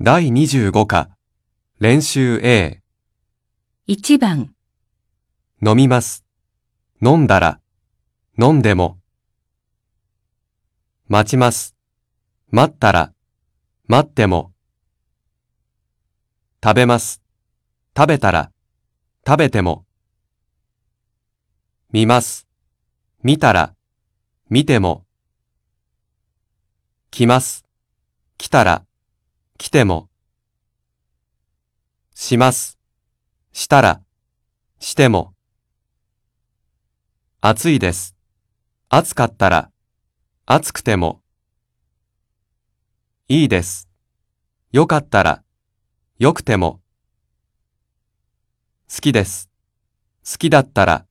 第25課、練習 A、1番、飲みます。飲んだら、飲んでも。待ちます。待ったら、待っても。食べます。食べたら、食べても。見ます。見たら、見ても。来ます。来たら、来ても。します。したら、しても。暑いです。暑かったら、暑くても。いいです。よかったら、よくても。好きです。好きだったら、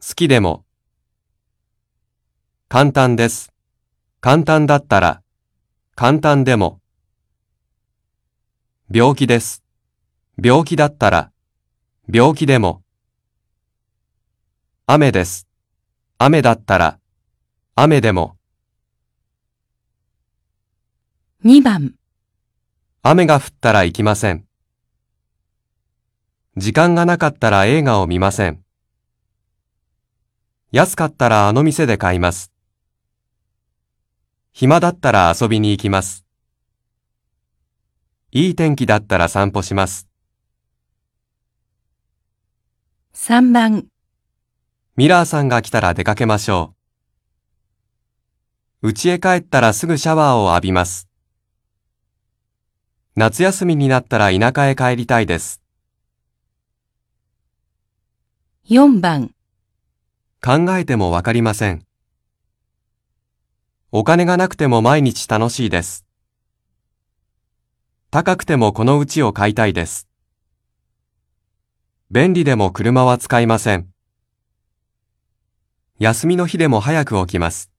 好きでも。簡単です。簡単だったら、簡単でも。病気です。病気だったら、病気でも。雨です。雨だったら、雨でも。2番、雨が降ったら行きません。時間がなかったら映画を見ません。安かったらあの店で買います。暇だったら遊びに行きます。いい天気だったら散歩します。3番、ミラーさんが来たら出かけましょう。家へ帰ったらすぐシャワーを浴びます。夏休みになったら田舎へ帰りたいです。4番、考えてもわかりません。お金がなくても毎日楽しいです。高くてもこのうちを買いたいです。便利でも車は使いません。休みの日でも早く起きます。